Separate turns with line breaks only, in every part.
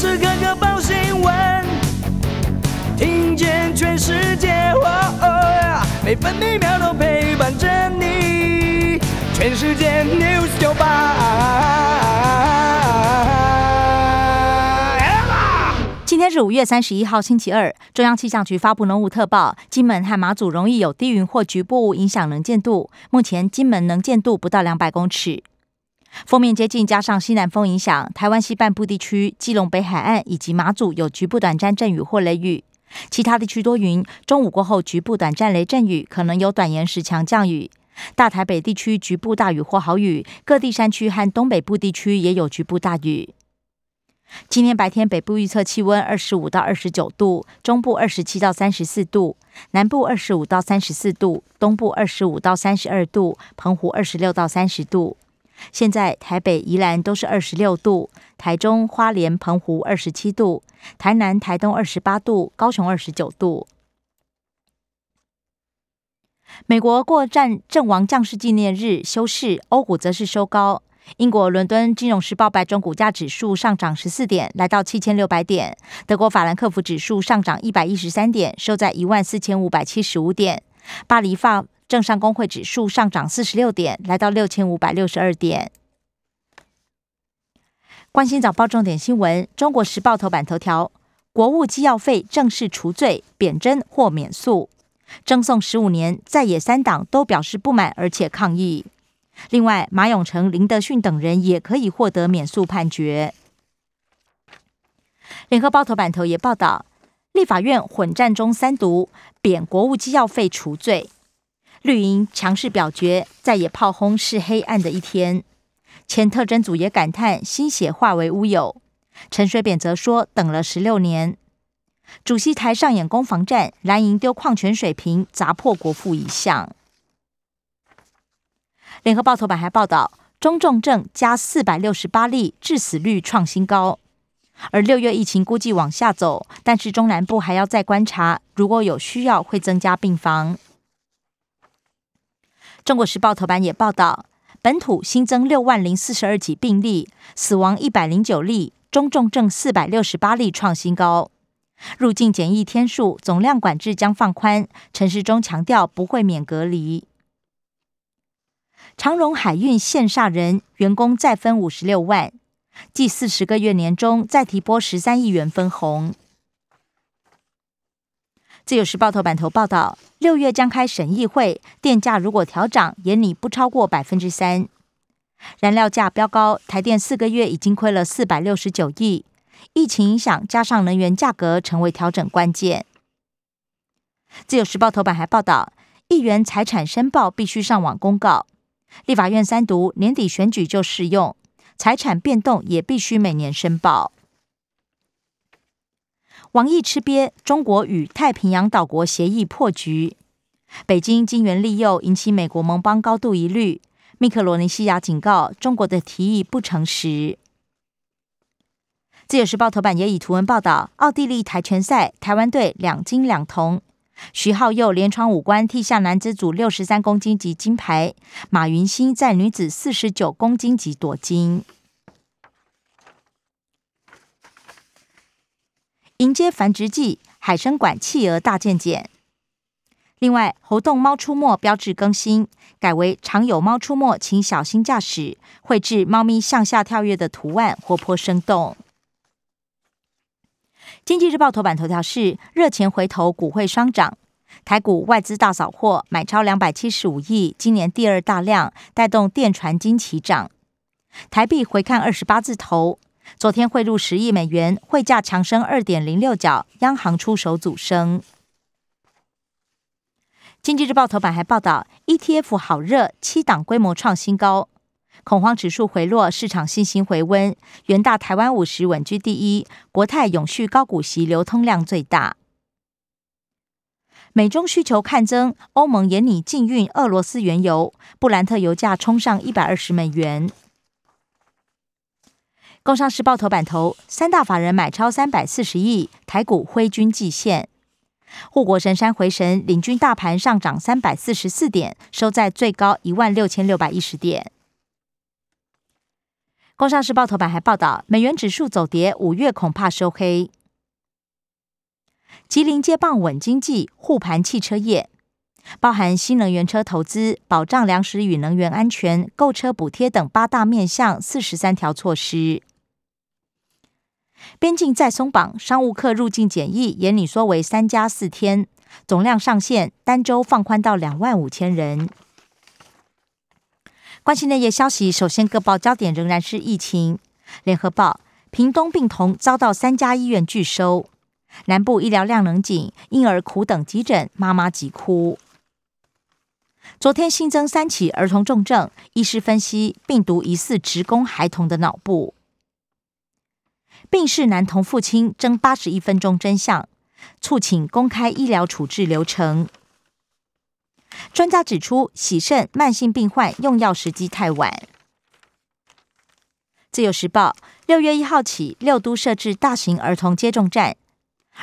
时刻刻报新闻，听见全世界，每分每秒都陪伴着你。全世界 news 九八。
今天是五月三十一号，星期二。中央气象局发布浓雾特报，金门和马祖容易有低云或局部影响能见度。目前金门能见度不到两百公尺。锋面接近，加上西南风影响，台湾西半部地区、基隆北海岸以及马祖有局部短暂阵雨或雷雨，其他地区多云。中午过后，局部短暂雷阵雨，可能有短延时强降雨。大台北地区局部大雨或豪雨，各地山区和东北部地区也有局部大雨。今天白天北部预测气温二十五到二十九度，中部二十七到三十四度，南部二十五到三十四度，东部二十五到三十二度，澎湖二十六到三十度。现在台北、宜兰都是二十六度，台中、花莲、澎湖二十七度，台南、台东二十八度，高雄二十九度。美国过战阵亡将士纪念日休市，欧股则是收高。英国伦敦金融时报白种股价指数上涨十四点，来到七千六百点。德国法兰克福指数上涨一百一十三点，收在一万四千五百七十五点。巴黎法正商工会指数上涨四十六点，来到六千五百六十二点。关心早报重点新闻，《中国时报》头版头条：国务机要费正式除罪，贬征或免诉。征送十五年，在野三党都表示不满，而且抗议。另外，马永成、林德训等人也可以获得免诉判决。联合报头版头也报道，立法院混战中三读，贬国务机要费除罪。绿营强势表决，再也炮轰是黑暗的一天。前特侦组也感叹心血化为乌有。陈水扁则说等了十六年。主席台上演攻防战，蓝营丢矿泉水瓶砸破国父遗像。联合报头版还报道中重症加四百六十八例，致死率创新高。而六月疫情估计往下走，但是中南部还要再观察，如果有需要会增加病房。中国时报头版也报道，本土新增六万零四十二起病例，死亡一百零九例，中重症四百六十八例创新高。入境检疫天数、总量管制将放宽，陈时中强调不会免隔离。长荣海运线煞人员工再分五十六万，计四十个月年终再提拨十三亿元分红。自由时报头版头报道，六月将开审议会，电价如果调涨，也拟不超过百分之三。燃料价飙高，台电四个月已经亏了四百六十九亿。疫情影响，加上能源价格成为调整关键。自由时报头版还报道，议员财产申报必须上网公告。立法院三读，年底选举就适用，财产变动也必须每年申报。王毅吃瘪，中国与太平洋岛国协议破局。北京金援利诱，引起美国盟邦高度疑虑。密克罗尼西亚警告，中国的提议不诚实。自由时报头版也以图文报道：奥地利跆拳赛，台湾队两金两铜。徐浩佑连闯五关，替下男子组六十三公斤级金牌。马云欣在女子四十九公斤级夺金。迎接繁殖季，海参馆企鹅大件件。另外，猴洞猫出没标志更新，改为常有猫出没，请小心驾驶。绘制猫咪向下跳跃的图案，活泼生动。经济日报头版头条是热钱回头，股汇双涨，台股外资大扫货，买超两百七十五亿，今年第二大量，带动电传金齐涨。台币回看二十八字头，昨天汇入十亿美元，汇价强升二点零六角，央行出手阻升。经济日报头版还报道，ETF 好热，七档规模创新高。恐慌指数回落，市场信心回温。元大台湾五十稳居第一，国泰永续高股息流通量最大。美中需求看增，欧盟严拟禁运俄罗斯原油，布兰特油价冲上一百二十美元。工商时报头版头，三大法人买超三百四十亿，台股挥军季线。护国神山回神，领军大盘上涨三百四十四点，收在最高一万六千六百一十点。工商时报头版还报道，美元指数走跌，五月恐怕收黑。吉林接棒稳经济，护盘汽车业，包含新能源车投资、保障粮食与能源安全、购车补贴等八大面向四十三条措施。边境再松绑，商务客入境检疫也拟缩为三加四天，总量上限单周放宽到两万五千人。关心内页消息，首先各报焦点仍然是疫情。联合报：屏东病童遭到三家医院拒收，南部医疗量能紧，婴儿苦等急诊，妈妈急哭。昨天新增三起儿童重症，医师分析病毒疑似直攻孩童的脑部。病逝男童父亲争八十一分钟真相，促请公开医疗处置流程。专家指出，洗肾慢性病患用药时机太晚。自由时报六月一号起，六都设置大型儿童接种站，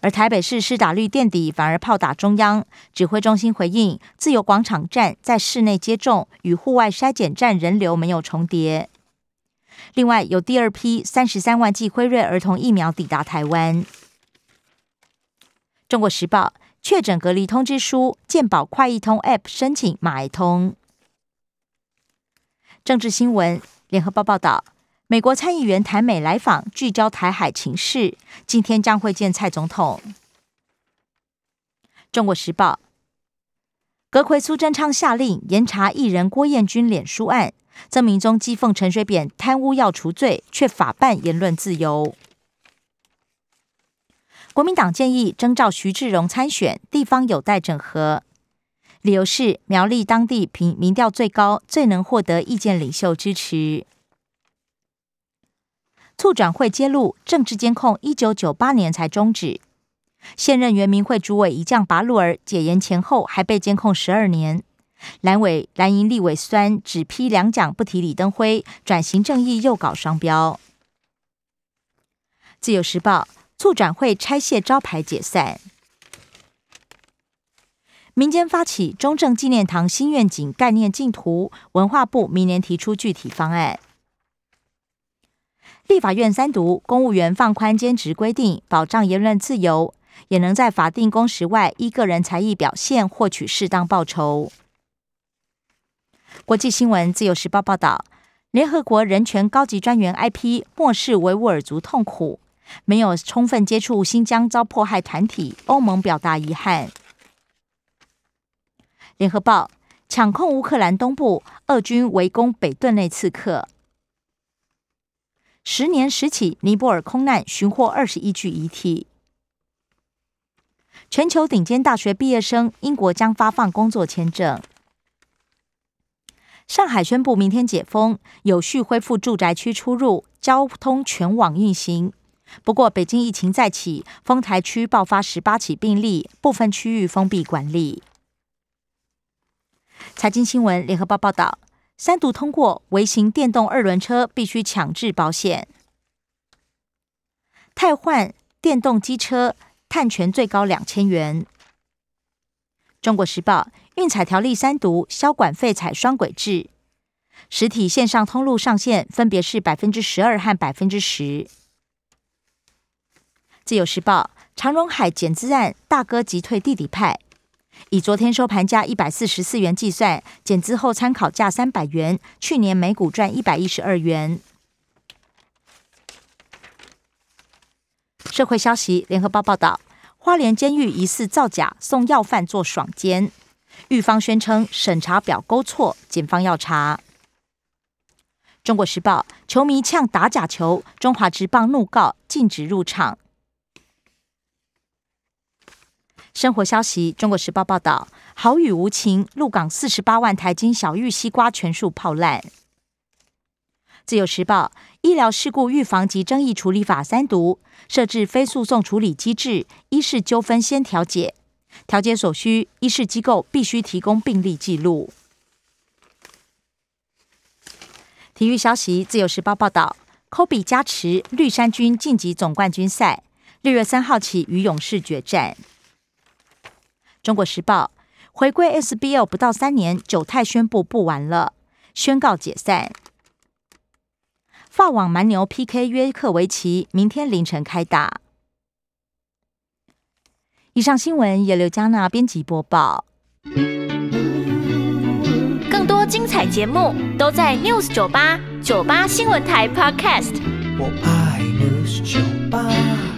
而台北市施打率垫底，反而炮打中央。指挥中心回应，自由广场站在室内接种，与户外筛检站人流没有重叠。另外，有第二批三十三万剂辉瑞儿童疫苗抵达台湾。中国时报。确诊隔离通知书，健保快易通 App 申请买通。政治新闻，联合报报道，美国参议员台美来访，聚焦台海情势，今天将会见蔡总统。中国时报，阁魁苏贞昌下令严查艺人郭彦军脸书案，曾明宗讥讽陈水扁贪污要除罪，却法办言论自由。国民党建议征召徐志荣参选，地方有待整合。理由是苗栗当地民民调最高，最能获得意见领袖支持。促转会揭露政治监控，一九九八年才终止。现任原民会主委一将拔路儿解严前后还被监控十二年。蓝委蓝营立委酸只批两奖不提李登辉，转型正义又搞双标。自由时报。促转会拆卸招牌解散，民间发起中正纪念堂新愿景概念净图，文化部明年提出具体方案。立法院三读，公务员放宽兼职规定，保障言论自由，也能在法定工时外依个人才艺表现获取适当报酬。国际新闻，自由时报报道，联合国人权高级专员 IP 漠视维吾尔族痛苦。没有充分接触新疆遭迫害团体，欧盟表达遗憾。联合报抢控乌克兰东部，俄军围攻北顿内刺客。十年十起尼泊尔空难，寻获二十一具遗体。全球顶尖大学毕业生，英国将发放工作签证。上海宣布明天解封，有序恢复住宅区出入，交通全网运行。不过，北京疫情再起，丰台区爆发十八起病例，部分区域封闭管理。财经新闻，联合报报道，三读通过微型电动二轮车必须强制保险，汰换电动机车碳权最高两千元。中国时报，运彩条例三读，销管费采双轨制，实体线上通路上限分别是百分之十二和百分之十。自由时报长荣海减资案，大哥急退弟弟派，以昨天收盘价一百四十四元计算，减资后参考价三百元，去年每股赚一百一十二元。社会消息，联合报报道，花莲监狱疑似造假送要犯做爽监，狱方宣称审查表勾错，检方要查。中国时报球迷呛打假球，中华职棒怒告禁止入场。生活消息：中国时报报道，好雨无情，鹿港四十八万台金小玉西瓜全数泡烂。自由时报，医疗事故预防及争议处理法三读，设置非诉讼处理机制，医事纠纷先调解，调解所需，医事机构必须提供病历记录。体育消息：自由时报报道，科比加持绿衫军晋级总冠军赛，六月三号起与勇士决战。中国时报回归 SBL 不到三年，九泰宣布不玩了，宣告解散。法网蛮牛 PK 约克维奇明天凌晨开打。以上新闻由刘嘉娜编辑播报。
更多精彩节目都在 News 酒吧酒吧新闻台 Podcast。
我爱 News 酒吧。